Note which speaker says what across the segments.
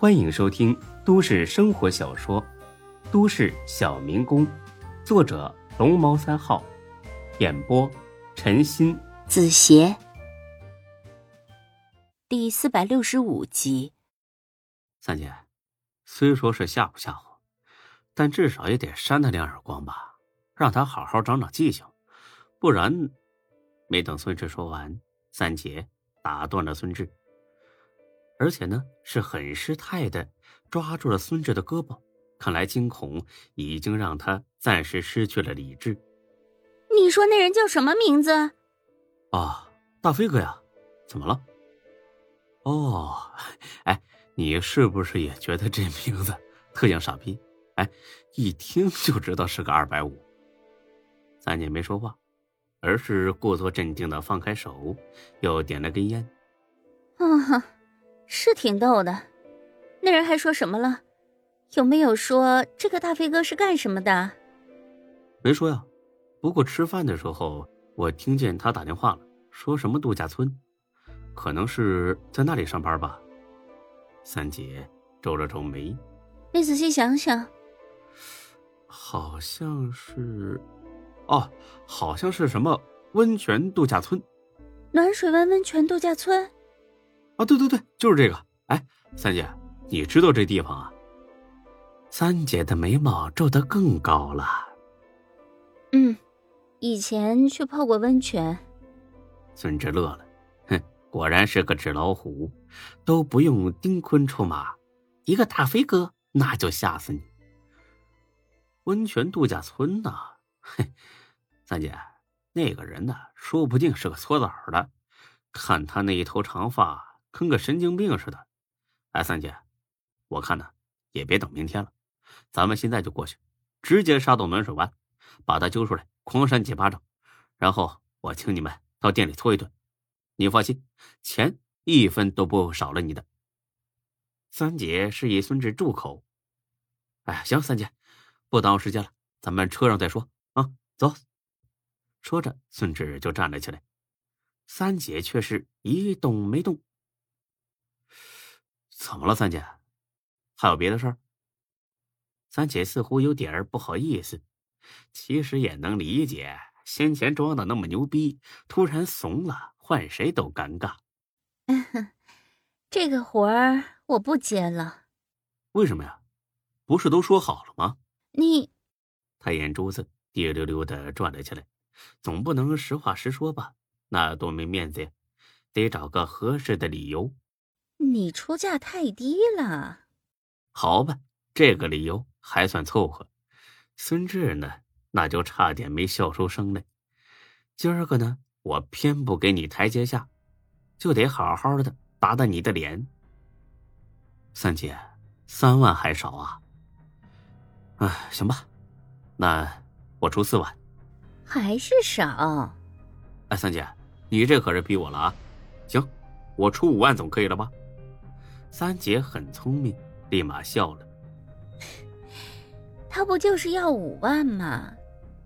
Speaker 1: 欢迎收听都市生活小说《都市小民工》，作者龙猫三号，演播陈鑫、
Speaker 2: 子邪，第四百六十五集。
Speaker 3: 三姐，虽说是吓唬吓唬，但至少也得扇他两耳光吧，让他好好长长记性，不然……没等孙志说完，三姐打断了孙志。而且呢，是很失态的抓住了孙志的胳膊，看来惊恐已经让他暂时失去了理智。
Speaker 2: 你说那人叫什么名字？
Speaker 3: 啊，大飞哥呀，怎么了？哦，哎，你是不是也觉得这名字特像傻逼？哎，一听就知道是个二百五。三姐没说话，而是故作镇定的放开手，又点了根烟。
Speaker 2: 啊。是挺逗的，那人还说什么了？有没有说这个大飞哥是干什么的？
Speaker 3: 没说呀。不过吃饭的时候，我听见他打电话了，说什么度假村，可能是在那里上班吧。三姐皱了皱眉，
Speaker 2: 你仔细想想，
Speaker 3: 好像是，哦，好像是什么温泉度假村，
Speaker 2: 暖水湾温泉度假村。
Speaker 3: 啊，对对对，就是这个。哎，三姐，你知道这地方啊？三姐的眉毛皱得更高了。
Speaker 2: 嗯，以前去泡过温泉。
Speaker 3: 孙志乐了，哼，果然是个纸老虎，都不用丁坤出马，一个大飞哥那就吓死你。温泉度假村呐，嘿，三姐，那个人呢，说不定是个搓澡的，看他那一头长发。跟个神经病似的，哎，三姐，我看呢，也别等明天了，咱们现在就过去，直接杀到暖水湾，把他揪出来，狂扇几巴掌，然后我请你们到店里搓一顿。你放心，钱一分都不少了你的。三姐示意孙志住口。哎，行，三姐，不耽误时间了，咱们车上再说啊，走。说着，孙志就站了起来，三姐却是一动没动。怎么了，三姐？还有别的事儿？三姐似乎有点儿不好意思，其实也能理解，先前装的那么牛逼，突然怂了，换谁都尴尬。
Speaker 2: 这个活儿我不接了。
Speaker 3: 为什么呀？不是都说好了吗？
Speaker 2: 你，
Speaker 3: 他眼珠子滴溜溜的转了起来，总不能实话实说吧？那多没面子呀！得找个合适的理由。
Speaker 2: 你出价太低了，
Speaker 3: 好吧，这个理由还算凑合。孙志呢，那就差点没笑出声来。今儿个呢，我偏不给你台阶下，就得好好的打打你的脸。三姐，三万还少啊？哎，行吧，那我出四万，
Speaker 2: 还是少。
Speaker 3: 哎，三姐，你这可是逼我了啊！行，我出五万总可以了吧？三姐很聪明，立马笑了。
Speaker 2: 他不就是要五万吗？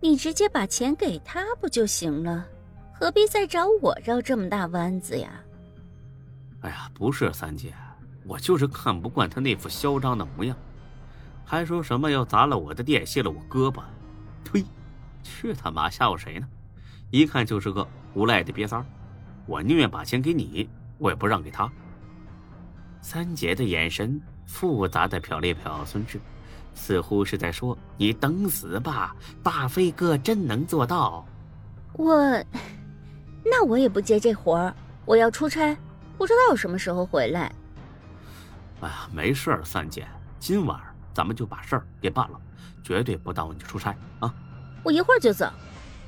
Speaker 2: 你直接把钱给他不就行了？何必再找我绕这么大弯子呀？
Speaker 3: 哎呀，不是三姐，我就是看不惯他那副嚣张的模样，还说什么要砸了我的店，卸了我胳膊。呸！去他妈吓唬谁呢？一看就是个无赖的瘪三儿。我宁愿把钱给你，我也不让给他。三姐的眼神复杂的瞟了瞟孙志，似乎是在说：“你等死吧，大飞哥真能做到。”
Speaker 2: 我，那我也不接这活儿，我要出差，不知道什么时候回来。
Speaker 3: 哎呀，没事儿，三姐，今晚咱们就把事儿给办了，绝对不耽误你出差啊！
Speaker 2: 我一会儿就走。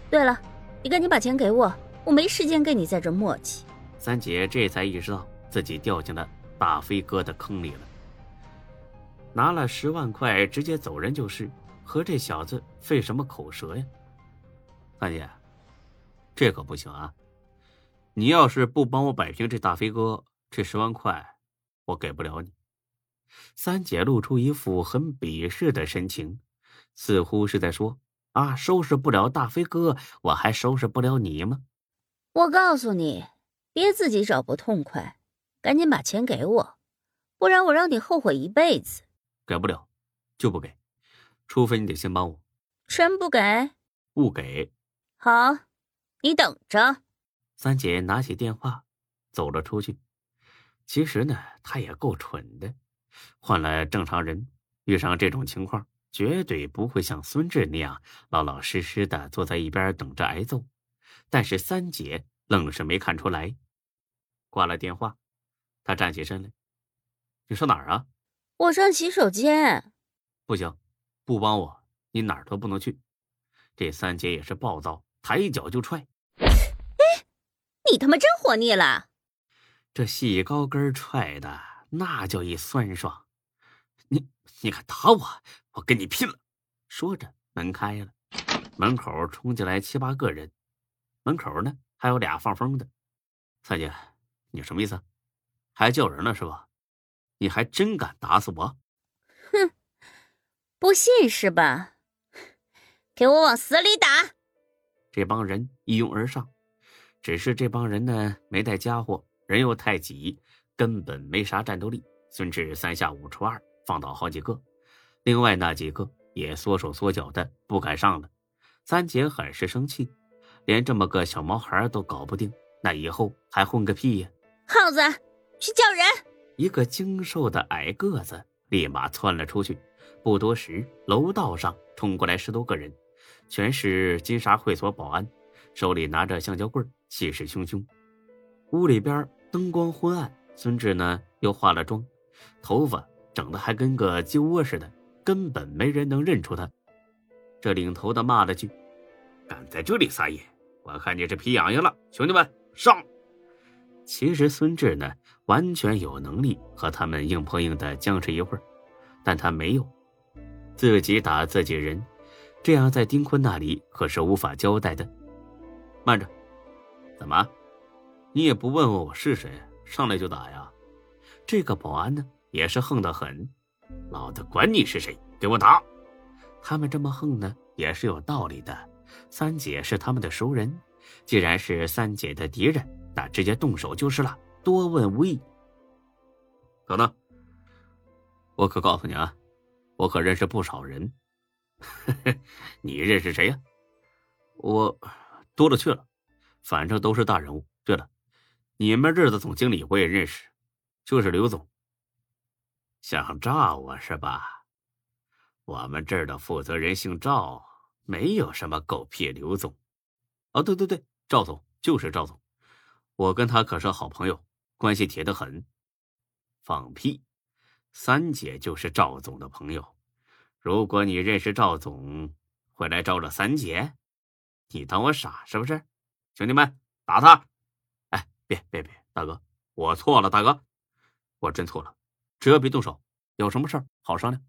Speaker 2: 对了，你赶紧把钱给我，我没时间跟你在这磨叽。
Speaker 3: 三姐这才意识到自己掉进了。大飞哥的坑里了，拿了十万块直接走人就是，和这小子费什么口舌呀？三姐，这可不行啊！你要是不帮我摆平这大飞哥，这十万块我给不了你。三姐露出一副很鄙视的神情，似乎是在说：“啊，收拾不了大飞哥，我还收拾不了你吗？”
Speaker 2: 我告诉你，别自己找不痛快。赶紧把钱给我，不然我让你后悔一辈子。
Speaker 3: 给不了，就不给，除非你得先帮我。
Speaker 2: 真不给？
Speaker 3: 不给。
Speaker 2: 好，你等着。
Speaker 3: 三姐拿起电话，走了出去。其实呢，她也够蠢的。换了正常人，遇上这种情况，绝对不会像孙志那样老老实实的坐在一边等着挨揍。但是三姐愣是没看出来。挂了电话，她站起身来：“你上哪儿啊？”“
Speaker 2: 我上洗手间。”“
Speaker 3: 不行，不帮我，你哪儿都不能去。”这三姐也是暴躁，抬脚就踹。“哎，
Speaker 2: 你他妈真活腻了！”
Speaker 3: 这细高跟踹的那叫一酸爽，你你敢打我，我跟你拼了！说着，门开了，门口冲进来七八个人，门口呢还有俩放风的。三姐，你什么意思？还叫人呢是吧？你还真敢打死我？
Speaker 2: 哼，不信是吧？给我往死里打！
Speaker 3: 这帮人一拥而上，只是这帮人呢没带家伙。人又太挤，根本没啥战斗力。孙志三下五除二放倒好几个，另外那几个也缩手缩脚的不敢上了。三姐很是生气，连这么个小毛孩都搞不定，那以后还混个屁呀！
Speaker 2: 耗子，去叫人！
Speaker 3: 一个精瘦的矮个子立马窜了出去。不多时，楼道上冲过来十多个人，全是金沙会所保安，手里拿着橡胶棍，气势汹汹。屋里边。灯光昏暗，孙志呢又化了妆，头发整得还跟个鸡窝似的，根本没人能认出他。这领头的骂了句：“敢在这里撒野，我看你是皮痒痒了！”兄弟们上！其实孙志呢完全有能力和他们硬碰硬的僵持一会儿，但他没有，自己打自己人，这样在丁坤那里可是无法交代的。慢着，怎么？你也不问问我是谁，上来就打呀？这个保安呢，也是横得很。老子管你是谁，给我打！他们这么横呢，也是有道理的。三姐是他们的熟人，既然是三姐的敌人，那直接动手就是了，多问无益。等等，我可告诉你啊，我可认识不少人。你认识谁呀？我多了去了，反正都是大人物。对了。你们这儿的总经理我也认识，就是刘总。想赵我是吧？我们这儿的负责人姓赵，没有什么狗屁刘总。哦，对对对，赵总就是赵总，我跟他可是好朋友，关系铁得很。放屁！三姐就是赵总的朋友。如果你认识赵总，会来招惹三姐？你当我傻是不是？兄弟们，打他！哎别别别，大哥，我错了，大哥，我真错了，只要别动手，有什么事儿好商量。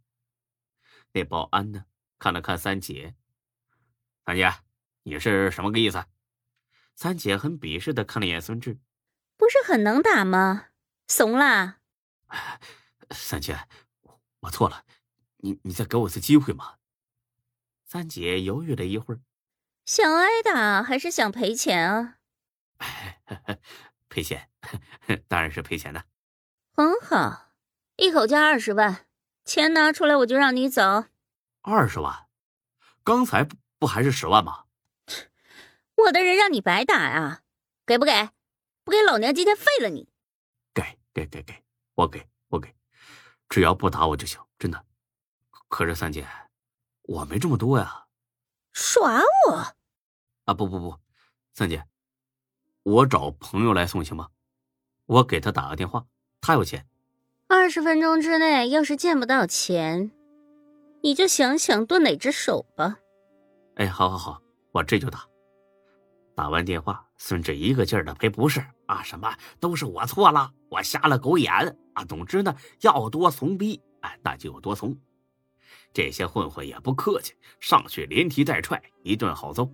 Speaker 3: 那保安呢？看了看三姐，三姐，你是什么个意思？三姐很鄙视的看了一眼孙志，
Speaker 2: 不是很能打吗？怂啦？
Speaker 3: 三姐，我错了，你你再给我次机会嘛。三姐犹豫了一会儿，
Speaker 2: 想挨打还是想赔钱啊？
Speaker 3: 赔钱，当然是赔钱的。
Speaker 2: 很好，一口价二十万，钱拿出来我就让你走。
Speaker 3: 二十万？刚才不不还是十万吗？
Speaker 2: 我的人让你白打啊？给不给？不给老娘今天废了你！
Speaker 3: 给给给给，我给我给，只要不打我就行，真的。可是三姐，我没这么多呀。
Speaker 2: 耍我？
Speaker 3: 啊不不不，三姐。我找朋友来送行吗？我给他打个电话，他有钱。
Speaker 2: 二十分钟之内要是见不到钱，你就想想剁哪只手吧。
Speaker 3: 哎，好好好，我这就打。打完电话，孙志一个劲儿的赔不是啊，什么都是我错了，我瞎了狗眼啊。总之呢，要多怂逼，哎，那就有多怂。这些混混也不客气，上去连踢带踹，一顿好揍。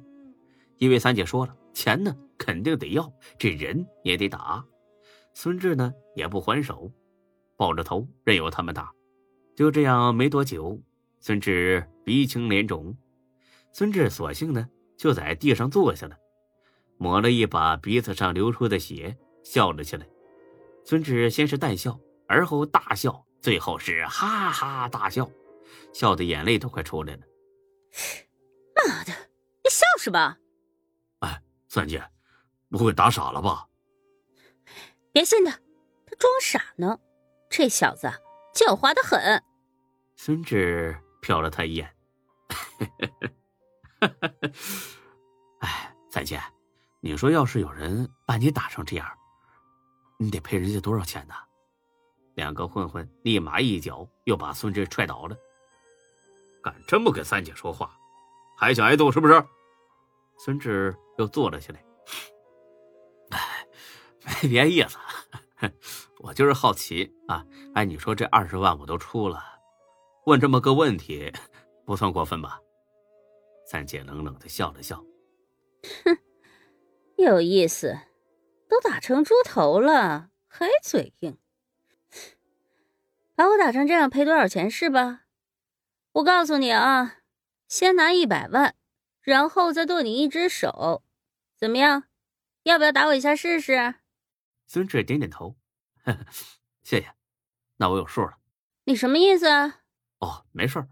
Speaker 3: 因为三姐说了。钱呢，肯定得要，这人也得打。孙志呢，也不还手，抱着头任由他们打。就这样，没多久，孙志鼻青脸肿。孙志索性呢，就在地上坐下了，抹了一把鼻子上流出的血，笑了起来。孙志先是淡笑，而后大笑，最后是哈哈大笑，笑的眼泪都快出来了。
Speaker 2: 妈的，你笑什么？
Speaker 4: 哎，三姐，不会打傻了吧？
Speaker 2: 别信他，他装傻呢。这小子狡猾的很。
Speaker 3: 孙志瞟了他一眼。
Speaker 4: 哎，三姐，你说要是有人把你打成这样，你得赔人家多少钱呢？
Speaker 3: 两个混混立马一脚又把孙志踹倒了。
Speaker 4: 敢这么跟三姐说话，还想挨揍是不是？
Speaker 3: 孙志又坐了起来。
Speaker 4: 哎，没 别意思，我就是好奇啊。哎，你说这二十万我都出了，问这么个问题，不算过分吧？
Speaker 3: 三姐冷冷的笑了笑，
Speaker 2: 哼，有意思，都打成猪头了还嘴硬，把我打成这样赔多少钱是吧？我告诉你啊，先拿一百万，然后再剁你一只手，怎么样？要不要打我一下试试？
Speaker 3: 孙志点点头，呵呵
Speaker 4: 谢谢，那我有数了。
Speaker 2: 你什么意思啊？
Speaker 4: 哦，没事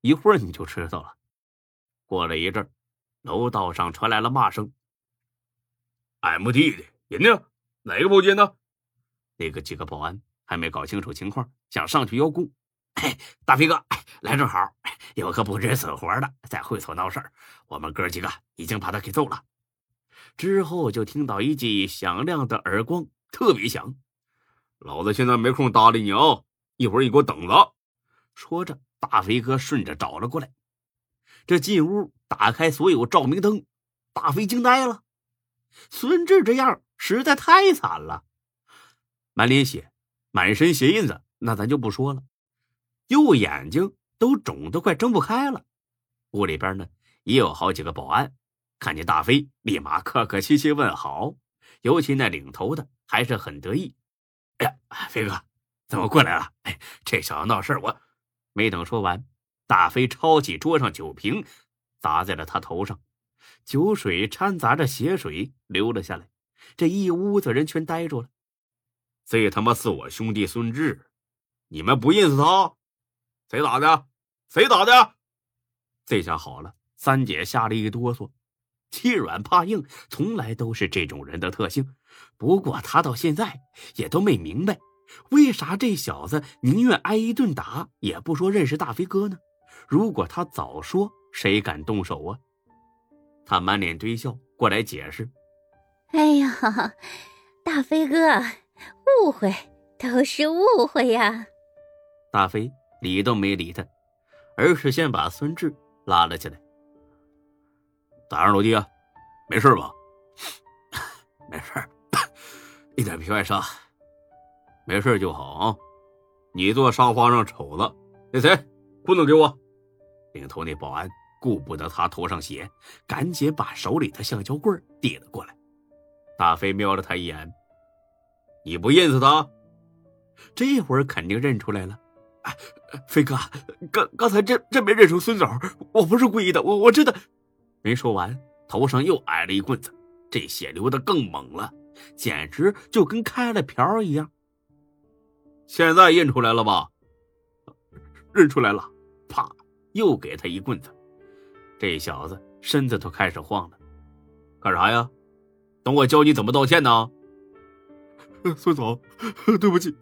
Speaker 4: 一会儿你就知道了。过了一阵，楼道上传来了骂声。
Speaker 5: “M D 的人呢？哪个包间呢？”
Speaker 3: 那个几个保安还没搞清楚情况，想上去邀功。
Speaker 4: 哎，大飞哥，来正好，有个不知死活的在会所闹事儿，我们哥几个已经把他给揍了。
Speaker 3: 之后就听到一记响亮的耳光，特别响。
Speaker 5: 老子现在没空搭理你啊，一会儿你给我等着。
Speaker 3: 说着，大飞哥顺着找了过来。这进屋打开所有照明灯，大飞惊呆了。孙志这样实在太惨了，满脸血，满身血印子，那咱就不说了。右眼睛都肿得快睁不开了。屋里边呢也有好几个保安，看见大飞立马客客气气问好，尤其那领头的还是很得意。
Speaker 4: 哎呀，飞哥，怎么过来了？哎，这小子闹事，我
Speaker 3: 没等说完。大飞抄起桌上酒瓶，砸在了他头上，酒水掺杂着血水流了下来。这一屋子人全呆住了。
Speaker 5: 这他妈是我兄弟孙志，你们不认识他？谁打的？谁打的？
Speaker 3: 这下好了，三姐吓了一哆嗦，欺软怕硬，从来都是这种人的特性。不过她到现在也都没明白，为啥这小子宁愿挨一顿打，也不说认识大飞哥呢？如果他早说，谁敢动手啊？他满脸堆笑过来解释：“
Speaker 2: 哎呀，大飞哥，误会都是误会呀。”
Speaker 3: 大飞理都没理他，而是先把孙志拉了起来：“
Speaker 5: 咋样，老弟啊？没事吧？
Speaker 4: 没事，一点皮外伤，
Speaker 5: 没事就好啊。你坐沙发上瞅着，那谁，棍子给我。”
Speaker 3: 领头那保安顾不得他头上血，赶紧把手里的橡胶棍递了过来。大飞瞄了他一眼：“
Speaker 5: 你不认识他？
Speaker 3: 这会儿肯定认出来了。”“，
Speaker 4: 飞哥，刚刚才真真没认出孙总，我不是故意的，我我真的……”
Speaker 3: 没说完，头上又挨了一棍子，这血流的更猛了，简直就跟开了瓢一样。
Speaker 5: 现在认出来了吧？
Speaker 4: 认出来了，
Speaker 3: 啪！又给他一棍子，这小子身子都开始晃了。
Speaker 5: 干啥呀？等我教你怎么道歉呢？
Speaker 4: 孙总，对不起，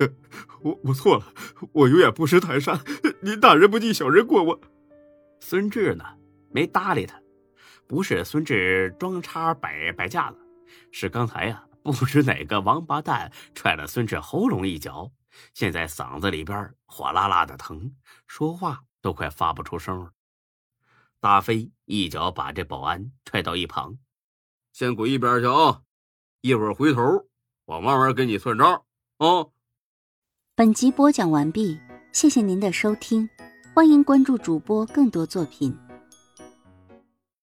Speaker 4: 我我错了，我有眼不识泰山，您大人不计小人过，我。
Speaker 3: 孙志呢，没搭理他。不是孙志装叉摆摆架子，是刚才呀，不知哪个王八蛋踹了孙志喉咙一脚，现在嗓子里边火辣辣的疼，说话。都快发不出声了。大飞一脚把这保安踹到一旁，
Speaker 5: 先滚一边去啊！一会儿回头，我慢慢跟你算账啊。
Speaker 6: 本集播讲完毕，谢谢您的收听，欢迎关注主播更多作品。